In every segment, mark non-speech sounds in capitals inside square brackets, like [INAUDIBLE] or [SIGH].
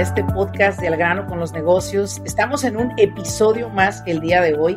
Este podcast de Al grano con los negocios. Estamos en un episodio más el día de hoy.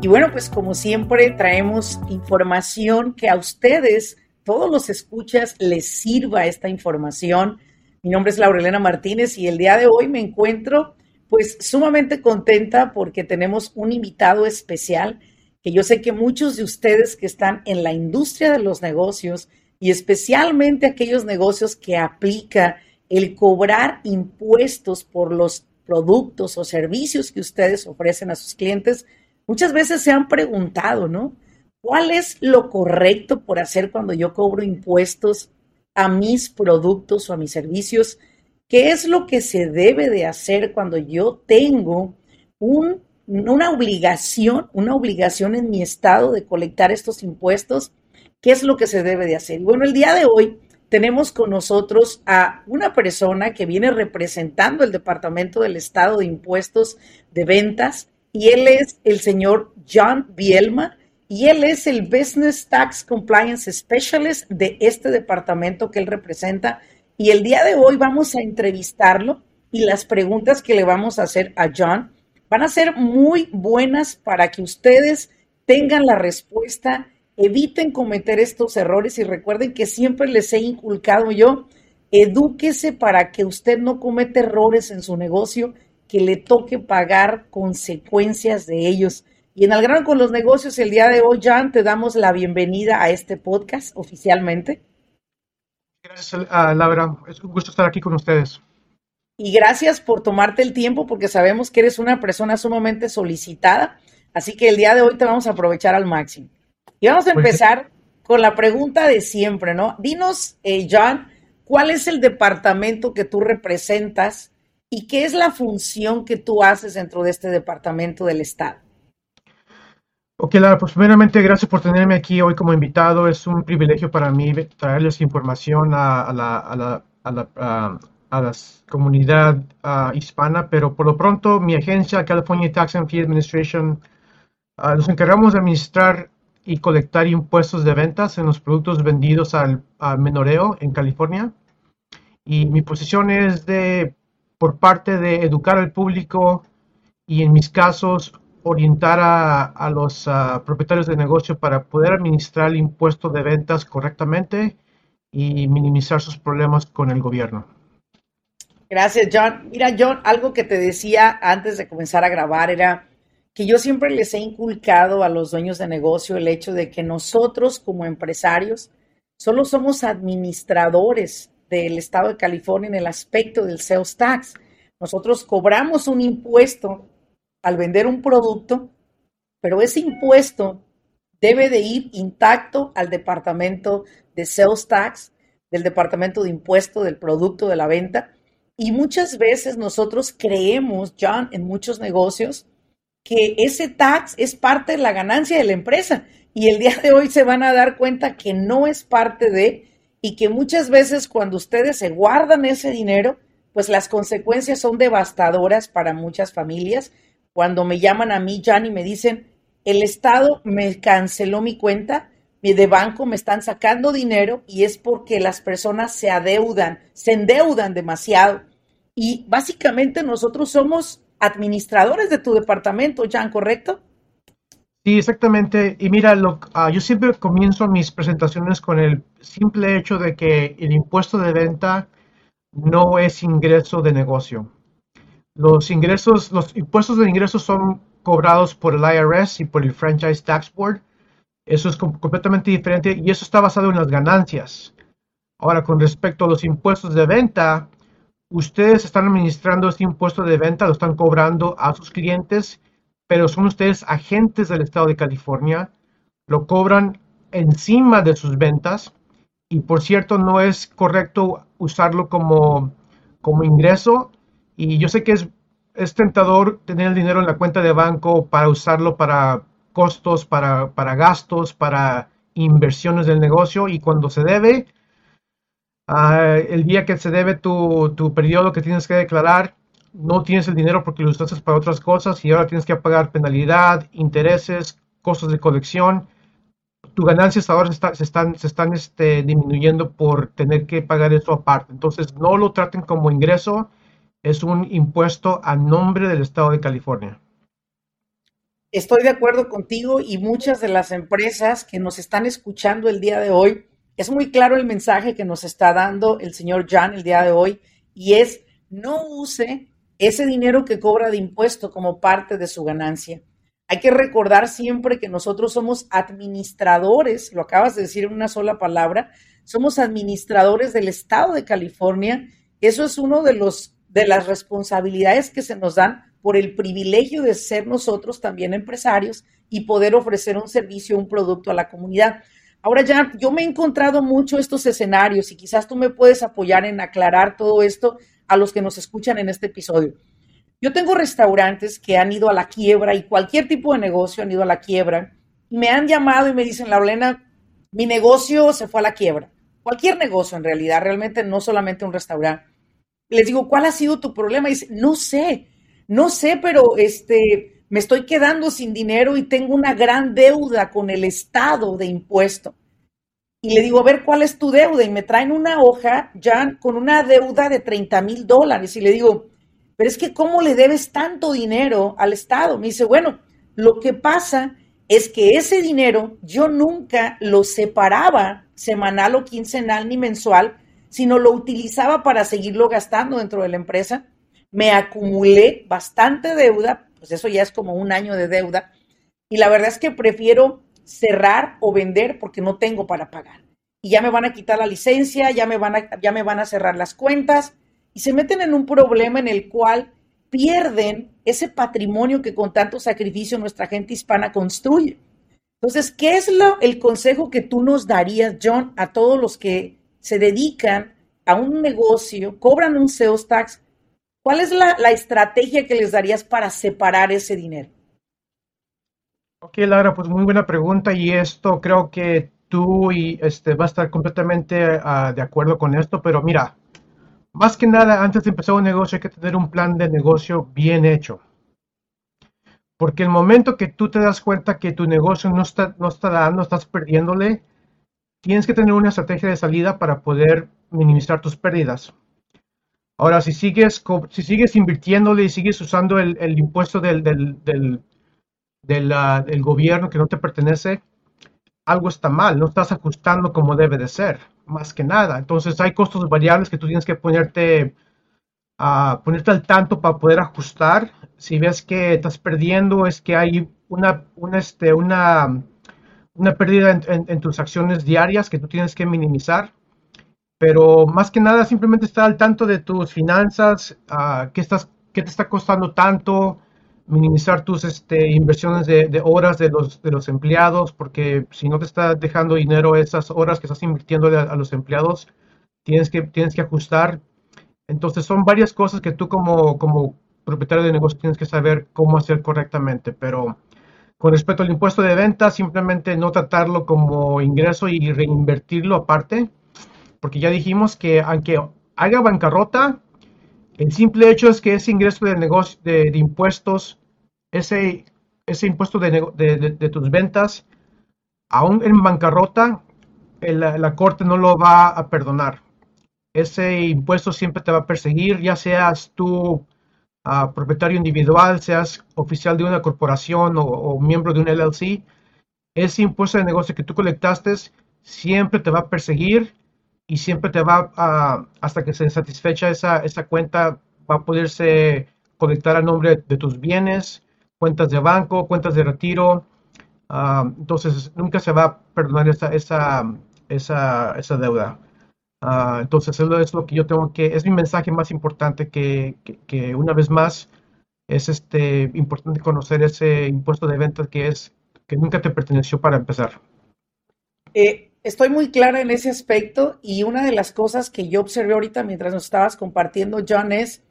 Y bueno, pues como siempre traemos información que a ustedes todos los escuchas les sirva esta información. Mi nombre es Laurelena Martínez y el día de hoy me encuentro pues sumamente contenta porque tenemos un invitado especial que yo sé que muchos de ustedes que están en la industria de los negocios y especialmente aquellos negocios que aplica el cobrar impuestos por los productos o servicios que ustedes ofrecen a sus clientes, muchas veces se han preguntado, ¿no? ¿Cuál es lo correcto por hacer cuando yo cobro impuestos a mis productos o a mis servicios? ¿Qué es lo que se debe de hacer cuando yo tengo una obligación, una obligación en mi estado de colectar estos impuestos? ¿Qué es lo que se debe de hacer? bueno, el día de hoy tenemos con nosotros a una persona que viene representando el Departamento del Estado de Impuestos de Ventas y él es el señor John Bielma y él es el Business Tax Compliance Specialist de este departamento que él representa. Y el día de hoy vamos a entrevistarlo y las preguntas que le vamos a hacer a John van a ser muy buenas para que ustedes tengan la respuesta, eviten cometer estos errores y recuerden que siempre les he inculcado yo, edúquese para que usted no cometa errores en su negocio que le toque pagar consecuencias de ellos. Y en Al grano con los negocios, el día de hoy, Jan, te damos la bienvenida a este podcast oficialmente. Gracias, uh, Laura. Es un gusto estar aquí con ustedes. Y gracias por tomarte el tiempo porque sabemos que eres una persona sumamente solicitada. Así que el día de hoy te vamos a aprovechar al máximo. Y vamos a empezar con la pregunta de siempre, ¿no? Dinos, eh, John, ¿cuál es el departamento que tú representas y qué es la función que tú haces dentro de este departamento del Estado? Ok, Lara, pues primeramente gracias por tenerme aquí hoy como invitado. Es un privilegio para mí traerles información a, la, a la, a la, a la comunidad hispana, pero por lo pronto mi agencia, California Tax and Fee Administration, nos encargamos de administrar y colectar impuestos de ventas en los productos vendidos al, al menoreo en California. Y mi posición es de, por parte de educar al público y en mis casos, orientar a, los propietarios de negocio para poder administrar el impuesto de ventas correctamente y minimizar sus problemas con el gobierno. Gracias, John. Mira, John, algo que te decía antes de comenzar a grabar era que yo siempre les he inculcado a los dueños de negocio el hecho de que nosotros como empresarios solo somos administradores del estado de California en el aspecto del sales tax. Nosotros cobramos un impuesto al vender un producto, pero ese impuesto debe de ir intacto al departamento de sales tax, del departamento de impuesto del producto de la venta. Y muchas veces nosotros creemos, John, en muchos negocios, que ese tax es parte de la ganancia de la empresa. Y el día de hoy se van a dar cuenta que no es parte de, y que muchas veces cuando ustedes se guardan ese dinero, pues las consecuencias son devastadoras para muchas familias cuando me llaman a mí, Jan, y me dicen, el Estado me canceló mi cuenta de banco, me están sacando dinero y es porque las personas se adeudan, se endeudan demasiado. Y básicamente nosotros somos administradores de tu departamento, Jan, ¿correcto? Sí, exactamente. Y mira, lo, uh, yo siempre comienzo mis presentaciones con el simple hecho de que el impuesto de venta no es ingreso de negocio. Los ingresos, los impuestos de ingresos son cobrados por el IRS y por el Franchise Tax Board. Eso es completamente diferente y eso está basado en las ganancias. Ahora, con respecto a los impuestos de venta, ustedes están administrando este impuesto de venta, lo están cobrando a sus clientes, pero son ustedes agentes del estado de California, lo cobran encima de sus ventas y por cierto no es correcto usarlo como, como ingreso y yo sé que es, es tentador tener el dinero en la cuenta de banco para usarlo para costos, para, para gastos, para inversiones del negocio y cuando se debe, uh, el día que se debe tu, tu periodo que tienes que declarar, no tienes el dinero porque lo usaste para otras cosas y ahora tienes que pagar penalidad, intereses, costos de colección. Tus ganancias ahora se, están, se están este, disminuyendo por tener que pagar eso aparte. Entonces, no lo traten como ingreso, es un impuesto a nombre del Estado de California. Estoy de acuerdo contigo y muchas de las empresas que nos están escuchando el día de hoy, es muy claro el mensaje que nos está dando el señor Jan el día de hoy y es no use ese dinero que cobra de impuesto como parte de su ganancia. Hay que recordar siempre que nosotros somos administradores, lo acabas de decir en una sola palabra, somos administradores del estado de California. Eso es uno de los de las responsabilidades que se nos dan por el privilegio de ser nosotros también empresarios y poder ofrecer un servicio, un producto a la comunidad. Ahora ya, yo me he encontrado mucho estos escenarios y quizás tú me puedes apoyar en aclarar todo esto a los que nos escuchan en este episodio. Yo tengo restaurantes que han ido a la quiebra y cualquier tipo de negocio han ido a la quiebra y me han llamado y me dicen, Laurelena, mi negocio se fue a la quiebra. Cualquier negocio en realidad, realmente no solamente un restaurante. Les digo, ¿cuál ha sido tu problema? Y dice, no sé, no sé, pero este, me estoy quedando sin dinero y tengo una gran deuda con el Estado de impuesto y le digo, a ver, ¿cuál es tu deuda? Y me traen una hoja ya con una deuda de 30 mil dólares. Y le digo, pero es que ¿cómo le debes tanto dinero al Estado? Me dice, bueno, lo que pasa es que ese dinero yo nunca lo separaba semanal o quincenal ni mensual, sino lo utilizaba para seguirlo gastando dentro de la empresa. Me acumulé bastante deuda, pues eso ya es como un año de deuda. Y la verdad es que prefiero cerrar o vender porque no tengo para pagar. Y ya me van a quitar la licencia, ya me van a, ya me van a cerrar las cuentas y se meten en un problema en el cual pierden ese patrimonio que con tanto sacrificio nuestra gente hispana construye. Entonces, ¿qué es lo, el consejo que tú nos darías, John, a todos los que se dedican a un negocio, cobran un sales tax? ¿Cuál es la, estrategia que les darías para separar ese dinero? Ok, Lara, pues muy buena pregunta y esto creo que tú y este va a estar completamente uh, de acuerdo con esto, pero mira, más que nada, antes de empezar un negocio hay que tener un plan de negocio bien hecho. Porque el momento que tú te das cuenta que tu negocio no está, no está dando, estás perdiéndole, tienes que tener una estrategia de salida para poder minimizar tus pérdidas. Ahora, si sigues, si sigues invirtiéndole y sigues usando el, impuesto del, del, del del gobierno que no te pertenece, algo está mal, no estás ajustando como debe de ser, más que nada. Entonces hay costos variables que tú tienes que ponerte, a ponerte al tanto para poder ajustar. Si ves que estás perdiendo, es que hay una, una, este, una, una pérdida en, tus acciones diarias que tú tienes que minimizar. Pero más que nada, simplemente estar al tanto de tus finanzas, uh, qué, estás, qué te está costando tanto, minimizar tus este, inversiones de, horas de los, de los empleados, porque si no te está dejando dinero esas horas que estás invirtiendo a, los empleados, tienes que, tienes que ajustar. Entonces son varias cosas que tú como, como propietario de negocio tienes que saber cómo hacer correctamente, pero con respecto al impuesto de venta, simplemente no tratarlo como ingreso y reinvertirlo aparte, porque ya dijimos que aunque haga bancarrota, el simple hecho es que ese ingreso de, negocio, de, impuestos, ese, ese impuesto de, tus ventas, aún en bancarrota, la corte no lo va a perdonar. Ese impuesto siempre te va a perseguir, ya seas tú uh, propietario individual, seas oficial de una corporación o, o, miembro de un LLC. Ese impuesto de negocio que tú colectaste siempre te va a perseguir y siempre te va a, hasta que se satisfecha esa, esa cuenta, va a poderse conectar a nombre de tus bienes, cuentas de banco, cuentas de retiro. Uh, entonces, nunca se va a perdonar esa, esa, esa, esa deuda. Uh, entonces, eso es lo que yo tengo que, es mi mensaje más importante que, que, que, una vez más es este, importante conocer ese impuesto de ventas que es que nunca te perteneció para empezar. Eh, estoy muy clara en ese aspecto y una de las cosas que yo observé ahorita mientras nos estabas compartiendo, John, es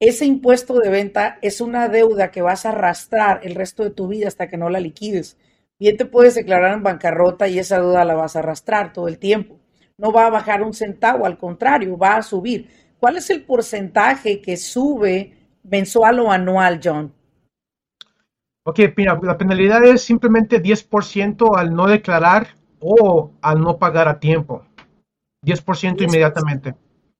ese impuesto de venta es una deuda que vas a arrastrar el resto de tu vida hasta que no la liquides. Bien te puedes declarar en bancarrota y esa deuda la vas a arrastrar todo el tiempo. No va a bajar un centavo, al contrario, va a subir. ¿Cuál es el porcentaje que sube mensual o anual, John? Ok, mira, la penalidad es simplemente 10% al no declarar o al no pagar a tiempo. 10%, inmediatamente.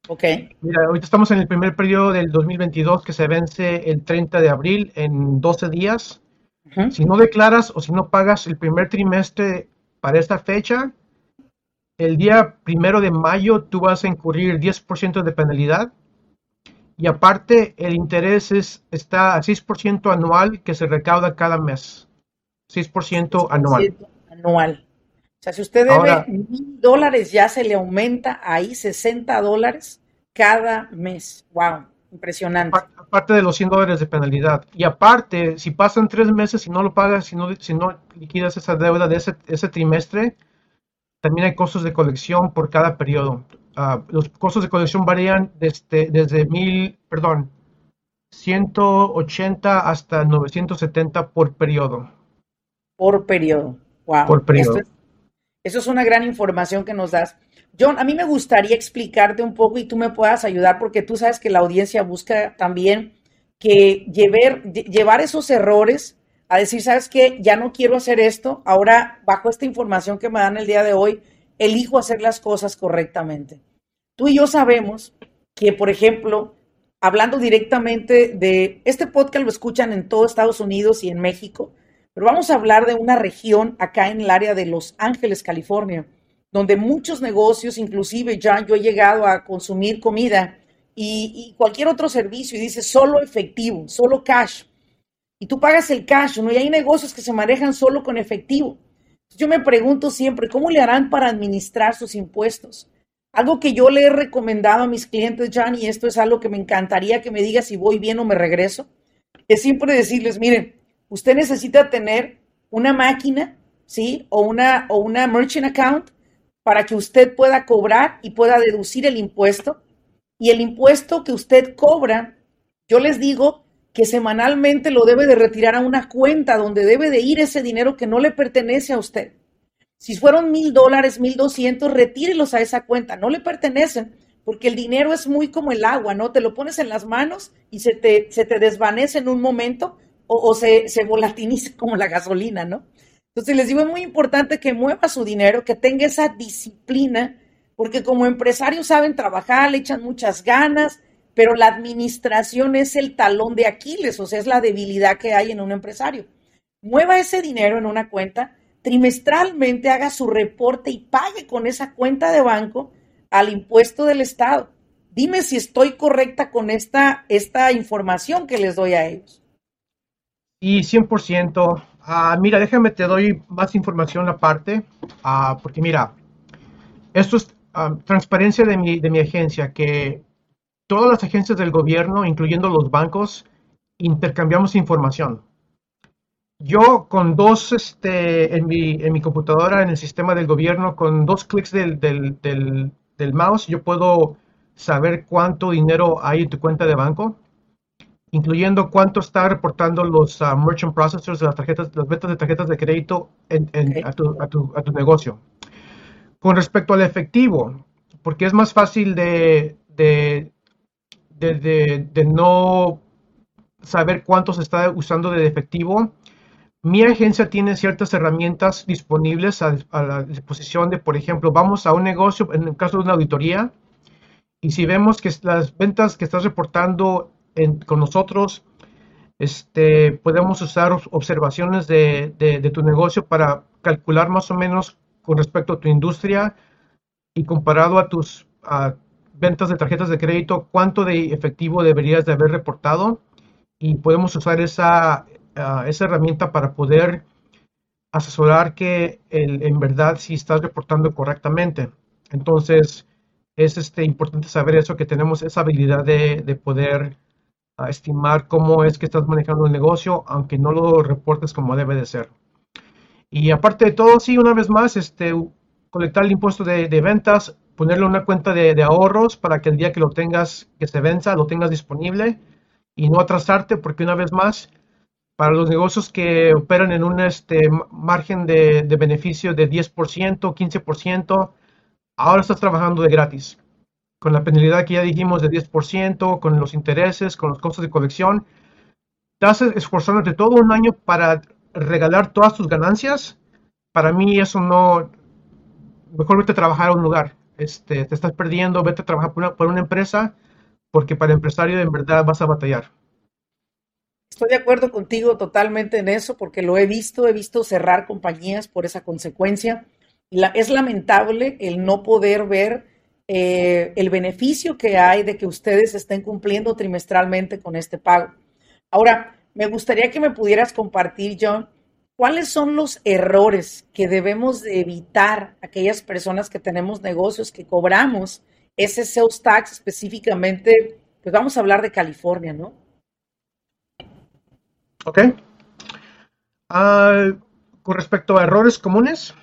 Ok. Mira, ahorita estamos en el primer periodo del 2022 que se vence el 30 de abril en 12 días. Si no declaras o si no pagas el primer trimestre para esta fecha, el día primero de mayo tú vas a incurrir 10% de penalidad y aparte el interés es, está a 6% anual que se recauda cada mes. 6% anual. Anual. O sea, si usted debe mil dólares, ya se le aumenta ahí 60 dólares cada mes. ¡Wow! Impresionante. Aparte de los 100 dólares de penalidad. Y aparte, si pasan tres meses y no lo pagas, si no, si no liquidas esa deuda de ese, ese trimestre, también hay costos de colección por cada periodo. Ah, los costos de colección varían desde, desde mil, perdón, 180 hasta 970 por periodo. Por periodo. Wow. Por periodo. Eso es una gran información que nos das. John, a mí me gustaría explicarte un poco y tú me puedas ayudar porque tú sabes que la audiencia busca también que llevar, llevar esos errores a decir, ¿sabes qué? Ya no quiero hacer esto. Ahora, bajo esta información que me dan el día de hoy, elijo hacer las cosas correctamente. Tú y yo sabemos que, por ejemplo, hablando directamente de este podcast lo escuchan en todo Estados Unidos y en México, pero vamos a hablar de una región acá en el área de Los Ángeles, California, donde muchos negocios, inclusive ya yo he llegado a consumir comida y, cualquier otro servicio y dice solo efectivo, solo cash y tú pagas el cash, ¿no? Y hay negocios que se manejan solo con efectivo. Yo me pregunto siempre, ¿cómo le harán para administrar sus impuestos? Algo que yo le he recomendado a mis clientes, Jan, y esto es algo que me encantaría que me diga si voy bien o me regreso, es siempre decirles, miren, usted necesita tener una máquina, ¿sí? O una, o una merchant account para que usted pueda cobrar y pueda deducir el impuesto. Y el impuesto que usted cobra, yo les digo que semanalmente lo debe de retirar a una cuenta donde debe de ir ese dinero que no le pertenece a usted. Si fueron mil dólares, mil doscientos, retírelos a esa cuenta, no le pertenecen, porque el dinero es muy como el agua, ¿no? Te lo pones en las manos y se te, se te desvanece en un momento o, se, se volatiniza [LAUGHS] como la gasolina, ¿no? Entonces les digo, es muy importante que mueva su dinero, que tenga esa disciplina, porque como empresarios saben trabajar, le echan muchas ganas, pero la administración es el talón de Aquiles, o sea, es la debilidad que hay en un empresario. Mueva ese dinero en una cuenta, trimestralmente haga su reporte y pague con esa cuenta de banco al impuesto del Estado. Dime si estoy correcta con esta, esta información que les doy a ellos. Y 100%. Ah, mira, déjame, te doy más información aparte, ah, porque mira, esto es ah, transparencia de mi, de mi agencia, que todas las agencias del gobierno, incluyendo los bancos, intercambiamos información. Yo con dos, este, en mi, en mi computadora, en el sistema del gobierno, con dos clics del, del, del, mouse, yo puedo saber cuánto dinero hay en tu cuenta de banco, incluyendo cuánto está reportando los uh, merchant processors de las tarjetas, las ventas de tarjetas de crédito en, a, tu, a, tu, a, tu, negocio. Con respecto al efectivo, porque es más fácil de, de de, no saber cuánto se está usando de efectivo, mi agencia tiene ciertas herramientas disponibles a, la disposición de, por ejemplo, vamos a un negocio, en el caso de una auditoría, y si vemos que las ventas que estás reportando con nosotros, este, podemos usar observaciones de, tu negocio para calcular más o menos con respecto a tu industria y comparado a tus, ventas de tarjetas de crédito, cuánto de efectivo deberías de haber reportado y podemos usar esa, ah, esa herramienta para poder asesorar que en verdad si estás reportando correctamente. Entonces, es este, importante saber eso, que tenemos esa habilidad de poder ah, estimar cómo es que estás manejando el negocio, aunque no lo reportes como debe de ser. Y aparte de todo, sí, una vez más, este, colectar el impuesto de, ventas, ponerle una cuenta de, ahorros para que el día que lo tengas, que se venza, lo tengas disponible y no atrasarte, porque una vez más, para los negocios que operan en un este, margen de, de beneficio de 10%, 15%, ahora estás trabajando de gratis. Con la penalidad que ya dijimos de 10%, con los intereses, con los costos de colección, estás esforzándote todo un año para regalar todas tus ganancias. Para mí eso no, mejor vete a trabajar a un lugar. Este, te estás perdiendo, vete a trabajar por una, empresa, porque para empresario en verdad vas a batallar. Estoy de acuerdo contigo totalmente en eso, porque lo he visto, he visto cerrar compañías por esa consecuencia. es lamentable el no poder ver eh, el beneficio que hay de que ustedes estén cumpliendo trimestralmente con este pago. Ahora, me gustaría que me pudieras compartir, John, ¿Cuáles son los errores que debemos evitar aquellas personas que tenemos negocios, que cobramos ese sales tax específicamente? Pues vamos a hablar de California, ¿no? Ok. Ah, con respecto a errores comunes.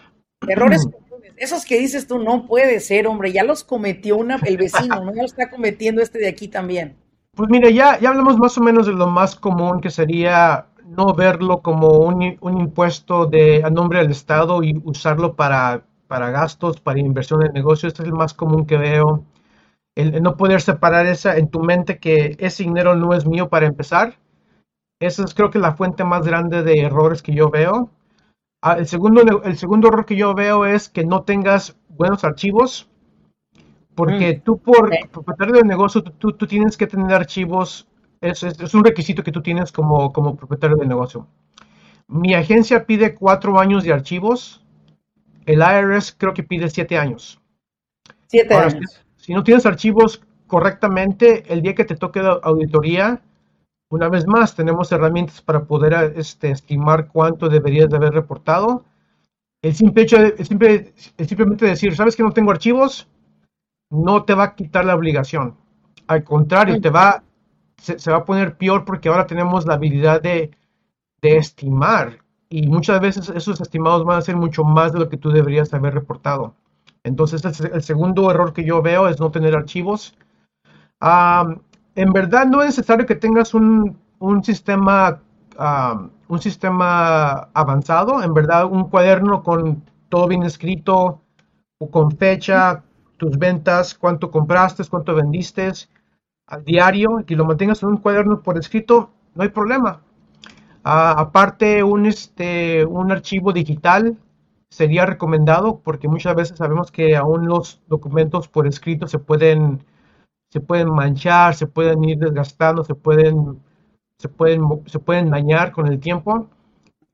Errores comunes. [CLEARS THROAT] Esos que dices tú, no puede ser, hombre, ya los cometió una, el vecino, ¿no? Ya lo está cometiendo este de aquí también. Pues mire, ya, ya hablamos más o menos de lo más común que sería no verlo como un, un, impuesto de, a nombre del Estado y usarlo para, para gastos, para inversión en negocios. Este es el más común que veo. El, no poder separar esa en tu mente que ese dinero no es mío para empezar. Esa es creo que la fuente más grande de errores que yo veo. Ah, el, segundo, el segundo error que yo veo es que no tengas buenos archivos. Porque mm. tú por propietario de negocio, tú, tú, tienes que tener archivos es, un requisito que tú tienes como, como propietario de negocio. Mi agencia pide cuatro años de archivos. El IRS creo que pide siete años. Siete años. Si, no tienes archivos correctamente, el día que te toque la auditoría, una vez más, tenemos herramientas para poder este, estimar cuánto deberías de haber reportado. El simple hecho de, simplemente decir, ¿sabes que no tengo archivos? No te va a quitar la obligación. Al contrario, te va se, va a poner peor porque ahora tenemos la habilidad de, estimar y muchas veces esos estimados van a ser mucho más de lo que tú deberías haber reportado. Entonces, el, segundo error que yo veo es no tener archivos. En verdad no es necesario que tengas un, sistema un sistema avanzado. En verdad, un cuaderno con todo bien escrito, con fecha, tus ventas, cuánto compraste, cuánto vendiste, al diario y lo mantengas en un cuaderno por escrito, no hay problema. Ah, aparte, un, este, un archivo digital sería recomendado porque muchas veces sabemos que aún los documentos por escrito se pueden, se pueden manchar, se pueden ir desgastando, se pueden, se pueden, se pueden dañar con el tiempo.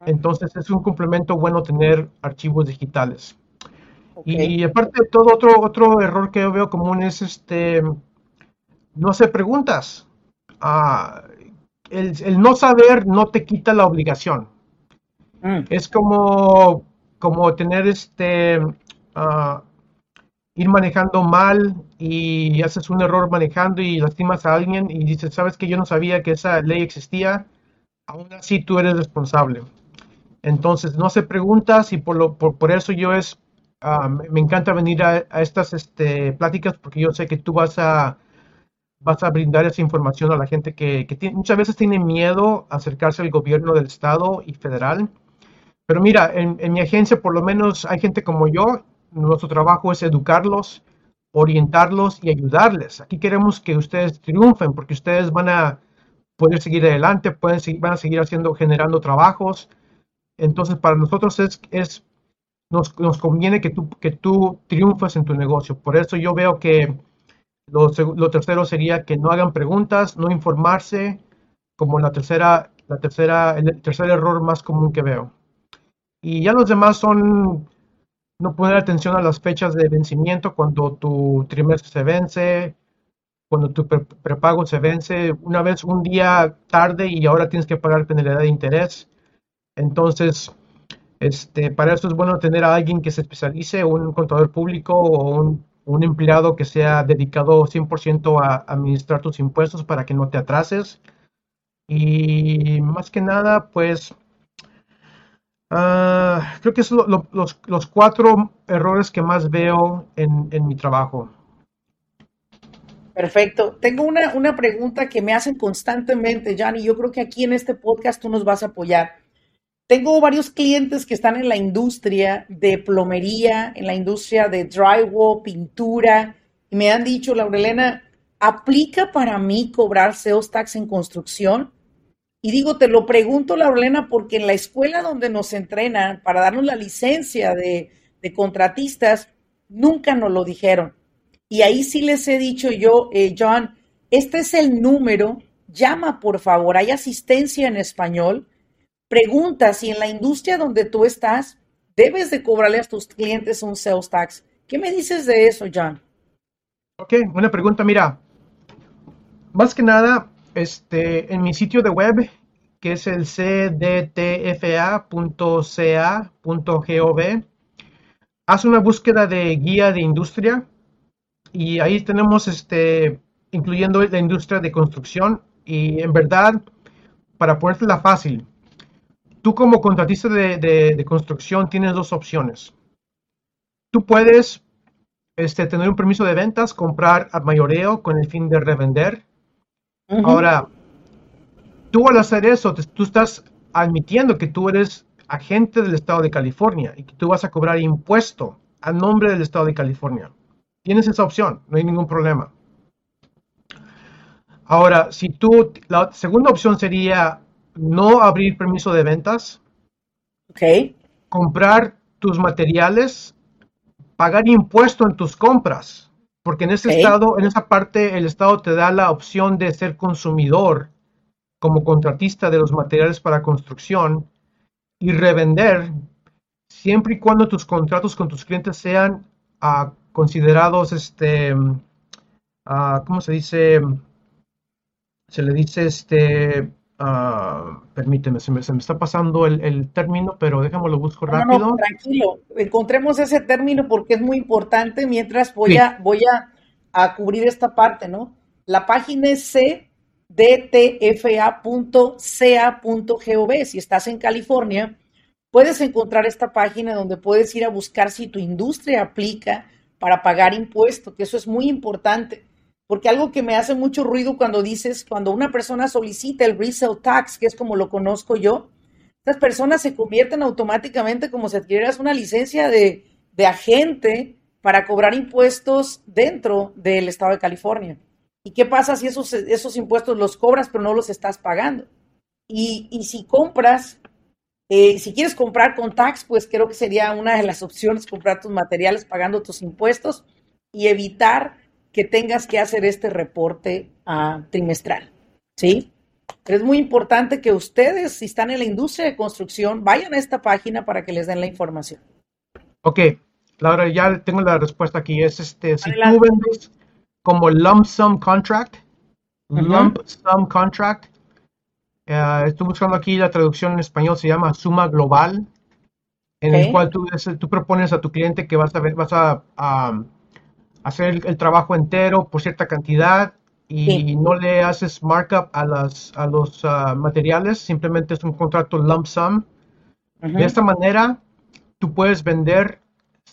Entonces es un complemento bueno tener archivos digitales. Y aparte de todo, otro, otro error que yo veo común es este no hacer preguntas. Ah, el, no saber no te quita la obligación. Mm. Es como, como tener este, ah, ir manejando mal y haces un error manejando y lastimas a alguien y dices, sabes que yo no sabía que esa ley existía, aún así tú eres responsable. Entonces, no se preguntas y por, lo, por, eso yo es, ah, me encanta venir a, estas este, pláticas porque yo sé que tú vas a vas a brindar esa información a la gente que, muchas veces tiene miedo a acercarse al gobierno del estado y federal. Pero mira, en, mi agencia por lo menos hay gente como yo, nuestro trabajo es educarlos, orientarlos y ayudarles. Aquí queremos que ustedes triunfen porque ustedes van a poder seguir adelante, pueden seguir, van a seguir haciendo, generando trabajos. Entonces, para nosotros es, es nos, nos conviene que tú, que tú triunfes en tu negocio. Por eso yo veo que lo, tercero sería que no hagan preguntas, no informarse, como la tercera, la tercera, el tercer error más común que veo. Y ya los demás son no poner atención a las fechas de vencimiento cuando tu trimestre se vence, cuando tu prepago se vence, una vez un día tarde y ahora tienes que pagar penalidad de interés. Entonces, este, para eso es bueno tener a alguien que se especialice, un contador público o un un empleado que sea dedicado 100% a administrar tus impuestos para que no te atrases. Y más que nada, pues Ah, creo que son los, cuatro errores que más veo en, mi trabajo. Perfecto. Tengo una, una pregunta que me hacen constantemente, Jan, y yo creo que aquí en este podcast tú nos vas a apoyar. Tengo varios clientes que están en la industria de plomería, en la industria de drywall, pintura, y me han dicho, Laurelena, ¿aplica para mí cobrar sales tax en construcción? Y digo, te lo pregunto, Laurelena, porque en la escuela donde nos entrenan para darnos la licencia de, contratistas, nunca nos lo dijeron. Y ahí sí les he dicho yo, eh, John, este es el número, llama por favor, hay asistencia en español. Pregunta si en la industria donde tú estás debes de cobrarle a tus clientes un sales tax. ¿Qué me dices de eso, John? Ok, buena pregunta. Mira, más que nada, este, en mi sitio de web, que es el cdtfa.ca.gov, haz una búsqueda de guía de industria y ahí tenemos, este, incluyendo la industria de construcción. Y en verdad, para ponértela fácil, tú como contratista de, construcción tienes dos opciones. Tú puedes este, tener un permiso de ventas, comprar a mayoreo con el fin de revender. Ahora, tú al hacer eso, tú estás admitiendo que tú eres agente del estado de California y que tú vas a cobrar impuesto a nombre del estado de California. Tienes esa opción, no hay ningún problema. Ahora, si tú, la segunda opción sería no abrir permiso de ventas. Comprar tus materiales, pagar impuesto en tus compras, porque en ese estado, en esa parte, el estado te da la opción de ser consumidor como contratista de los materiales para construcción y revender siempre y cuando tus contratos con tus clientes sean a considerados, este, uh, ¿cómo se dice? Se le dice, este, uh, permíteme, se me, se me, está pasando el, el, término, pero déjame lo busco rápido. No, tranquilo, encontremos ese término porque es muy importante mientras voy, sí. a, voy a, a, cubrir esta parte, ¿no? La página es cdtfa.ca.gov. Si estás en California, puedes encontrar esta página donde puedes ir a buscar si tu industria aplica para pagar impuestos, que eso es muy importante, porque algo que me hace mucho ruido cuando dices, cuando una persona solicita el resale tax, que es como lo conozco yo, estas personas se convierten automáticamente como si adquirieras una licencia de, de agente para cobrar impuestos dentro del estado de California. ¿Y qué pasa si esos, esos impuestos los cobras pero no los estás pagando? Y, y si compras eh, si quieres comprar con tax, pues creo que sería una de las opciones comprar tus materiales pagando tus impuestos y evitar que tengas que hacer este reporte uh, trimestral. ¿Sí? Pero es muy importante que ustedes, si están en la industria de construcción, vayan a esta página para que les den la información. Ok, Laura, ya tengo la respuesta aquí. Es este, si Adelante. tú vendes como lump sum contract, uh -huh. lump sum contract, Uh, estoy buscando aquí la traducción en español, se llama suma global, en okay. el cual tú, tú, propones a tu cliente que vas a, ver, vas a, a hacer el, el, trabajo entero por cierta cantidad y sí. no le haces markup a, las, a los uh, materiales, simplemente es un contrato lump sum. Uh -huh. De esta manera, tú puedes vender,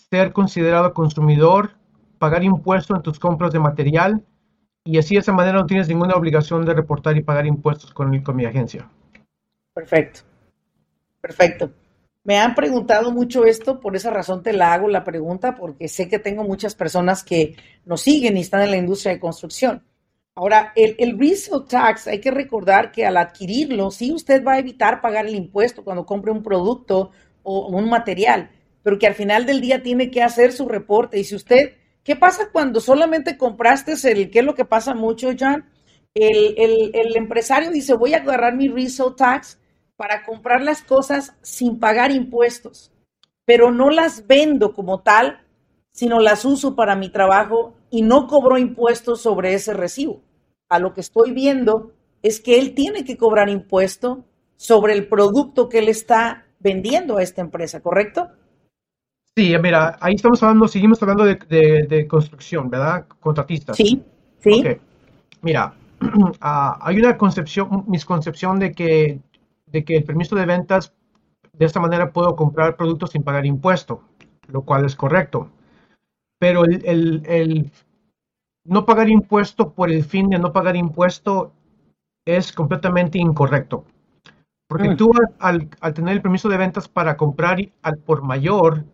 ser considerado consumidor, pagar impuestos en tus compras de material y así de esa manera no tienes ninguna obligación de reportar y pagar impuestos con, con mi agencia. Perfecto. Perfecto. Me han preguntado mucho esto, por esa razón te la hago la pregunta, porque sé que tengo muchas personas que nos siguen y están en la industria de construcción. Ahora, el, el resale tax, hay que recordar que al adquirirlo, sí usted va a evitar pagar el impuesto cuando compre un producto o un material, pero que al final del día tiene que hacer su reporte. Y si usted ¿Qué pasa cuando solamente compraste el, qué es lo que pasa mucho, John? El, el, el empresario dice, voy a agarrar mi resale tax para comprar las cosas sin pagar impuestos, pero no las vendo como tal, sino las uso para mi trabajo y no cobro impuestos sobre ese recibo. A lo que estoy viendo es que él tiene que cobrar impuesto sobre el producto que él está vendiendo a esta empresa, ¿correcto? Sí, mira, ahí estamos hablando, seguimos hablando de, de, de construcción, ¿verdad? Contratistas. Sí, sí. Okay. Mira, uh, [CLEARS THROAT] hay una concepción, misconcepción de que, de que el permiso de ventas de esta manera puedo comprar productos sin pagar impuesto, lo cual es correcto. Pero el, no pagar impuesto por el fin de no pagar impuesto es completamente incorrecto. Porque mm. tú al, tener el permiso de ventas para comprar al por mayor,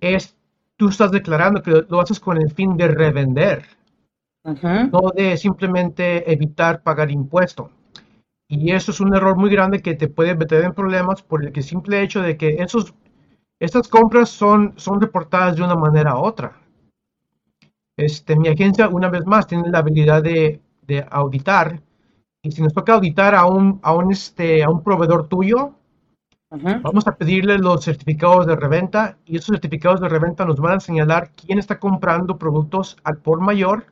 es, tú estás declarando que lo, haces con el fin de revender, no de simplemente evitar pagar impuesto. Y eso es un error muy grande que te puede meter en problemas por el que simple hecho de que esos, estas compras son, son reportadas de una manera u otra. Este, mi agencia, una vez más, tiene la habilidad de, de auditar. Y si nos toca auditar a un, a un, este, a un proveedor tuyo, vamos a pedirle los certificados de reventa y esos certificados de reventa nos van a señalar quién está comprando productos al por mayor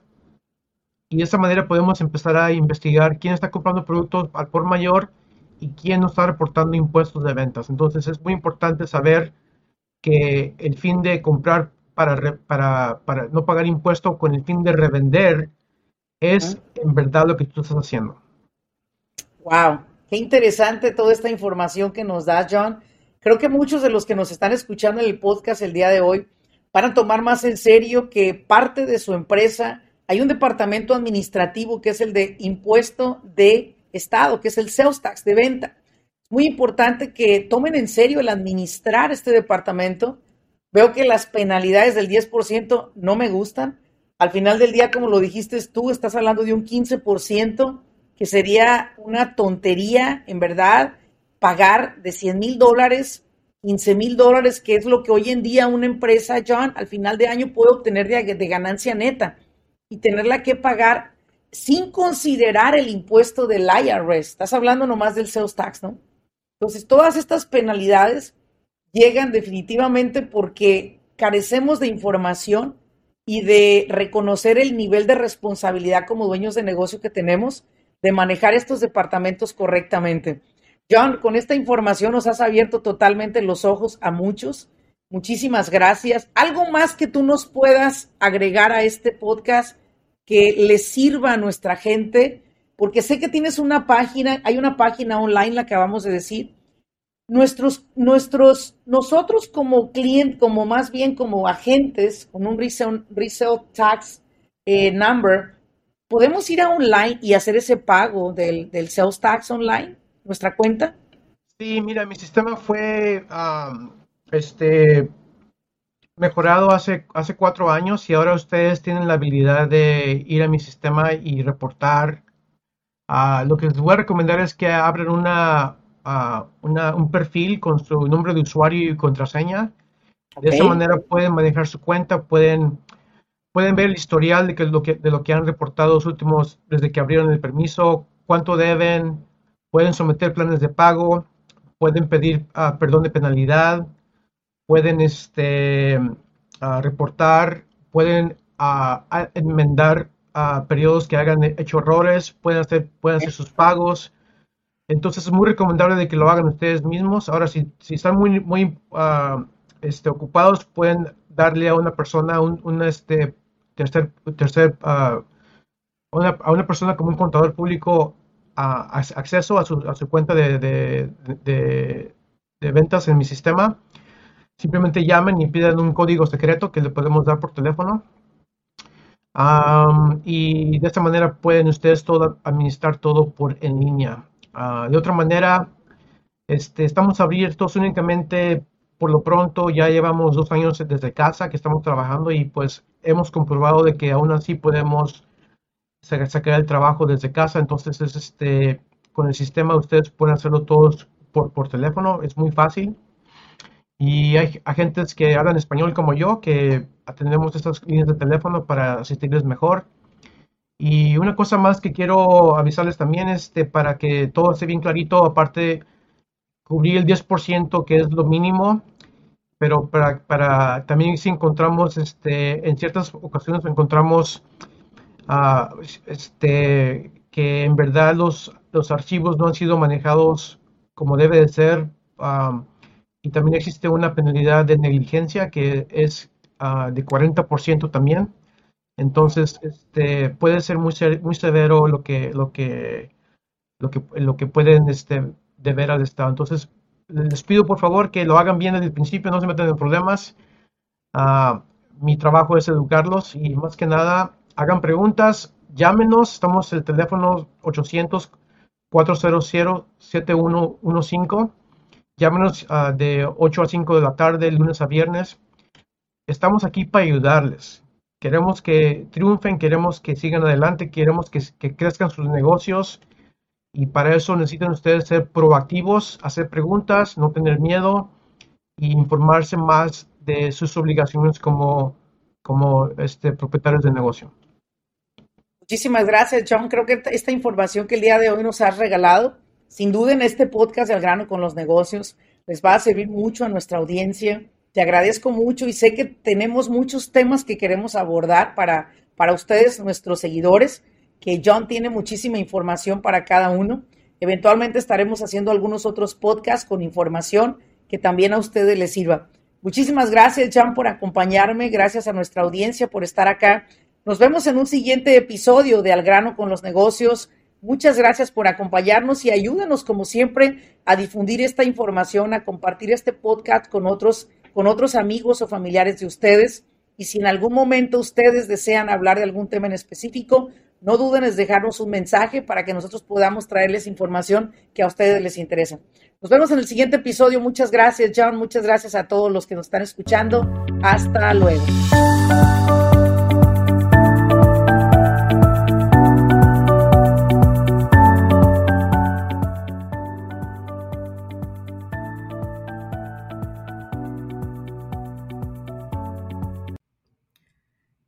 y de esa manera podemos empezar a investigar quién está comprando productos al por mayor y quién no está reportando impuestos de ventas. Entonces es muy importante saber que el fin de comprar para, para, para no pagar impuestos con el fin de revender es en verdad lo que tú estás haciendo. Wow, qué interesante toda esta información que nos da John. Creo que muchos de los que nos están escuchando en el podcast el día de hoy van a tomar más en serio que parte de su empresa hay un departamento administrativo que es el de impuesto de Estado, que es el sales tax de venta. Es muy importante que tomen en serio el administrar este departamento. Veo que las penalidades del 10% no me gustan. Al final del día, como lo dijiste tú, estás hablando de un 15%, que sería una tontería, en verdad, pagar de 100 mil dólares, 15 mil dólares, que es lo que hoy en día una empresa, John, al final de año puede obtener de, de ganancia neta y tenerla que pagar sin considerar el impuesto del IRS. Estás hablando nomás del sales tax, ¿no? Entonces, todas estas penalidades llegan definitivamente porque carecemos de información y de reconocer el nivel de responsabilidad como dueños de negocio que tenemos de manejar estos departamentos correctamente. John, con esta información nos has abierto totalmente los ojos a muchos Muchísimas gracias. ¿Algo más que tú nos puedas agregar a este podcast que le sirva a nuestra gente? Porque sé que tienes una página, hay una página online, la que acabamos de decir. Nuestros, nuestros, nosotros como cliente, como más bien como agentes, con un resale, tax eh, number, podemos ir a online y hacer ese pago del, del sales tax online, nuestra cuenta. Sí, mira, mi sistema fue este, mejorado hace, hace cuatro años y ahora ustedes tienen la habilidad de ir a mi sistema y reportar. Uh, lo que les voy a recomendar es que abran una, una, un perfil con su nombre de usuario y contraseña. De esa manera pueden manejar su cuenta, pueden, pueden ver el historial de, que, lo que, de lo que han reportado los últimos, desde que abrieron el permiso, cuánto deben, pueden someter planes de pago, pueden pedir uh, perdón de penalidad, pueden este, reportar, pueden enmendar periodos que hagan hecho errores, pueden hacer, pueden hacer sus pagos. Entonces es muy recomendable de que lo hagan ustedes mismos. Ahora, si, si están muy, muy este, ocupados, pueden darle a una persona un, este, tercer, tercer a una persona como un contador público acceso a su, a su cuenta de, de, de ventas en mi sistema Simplemente llamen y pidan un código secreto que le podemos dar por teléfono. y de esta manera pueden ustedes todo, administrar todo por en línea. Ah, de otra manera, este, estamos abiertos únicamente por lo pronto. Ya llevamos dos años desde casa que estamos trabajando y pues hemos comprobado de que aún así podemos sacar el trabajo desde casa. Entonces, es este, con el sistema ustedes pueden hacerlo todos por, por teléfono. Es muy fácil. Y hay agentes que hablan español como yo, que atendemos estas líneas de teléfono para asistirles mejor. Y una cosa más que quiero avisarles también, este, para que todo esté bien clarito, aparte cubrir el 10%, que es lo mínimo, pero para, para también si encontramos, este, en ciertas ocasiones encontramos uh, este, que en verdad los, los archivos no han sido manejados como debe de ser. Um, y también existe una penalidad de negligencia que es uh, de 40% también. Entonces, este, puede ser muy, muy severo lo que, lo que, lo que, lo que pueden este, deber al Estado. Entonces, les pido por favor que lo hagan bien desde el principio, no se metan en problemas. Uh, mi trabajo es educarlos y más que nada hagan preguntas, llámenos, estamos en el teléfono 800 400 7115. Llámenos uh, de 8 a 5 de la tarde, lunes a viernes. Estamos aquí para ayudarles. Queremos que triunfen, queremos que sigan adelante, queremos que, que crezcan sus negocios y para eso necesitan ustedes ser proactivos, hacer preguntas, no tener miedo e informarse más de sus obligaciones como, como este, propietarios de negocio. Muchísimas gracias, John. Creo que esta información que el día de hoy nos has regalado, sin duda en este podcast del grano con los negocios, les va a servir mucho a nuestra audiencia. Te agradezco mucho y sé que tenemos muchos temas que queremos abordar para, para ustedes, nuestros seguidores, que John tiene muchísima información para cada uno. Eventualmente estaremos haciendo algunos otros podcasts con información que también a ustedes les sirva. Muchísimas gracias, John, por acompañarme. Gracias a nuestra audiencia por estar acá. Nos vemos en un siguiente episodio de Al grano con los negocios. Muchas gracias por acompañarnos y ayúdenos, como siempre, a difundir esta información, a compartir este podcast con otros, con otros amigos o familiares de ustedes. Y si en algún momento ustedes desean hablar de algún tema en específico, no duden en dejarnos un mensaje para que nosotros podamos traerles información que a ustedes les interesa. Nos vemos en el siguiente episodio. Muchas gracias, John. Muchas gracias a todos los que nos están escuchando. Hasta luego.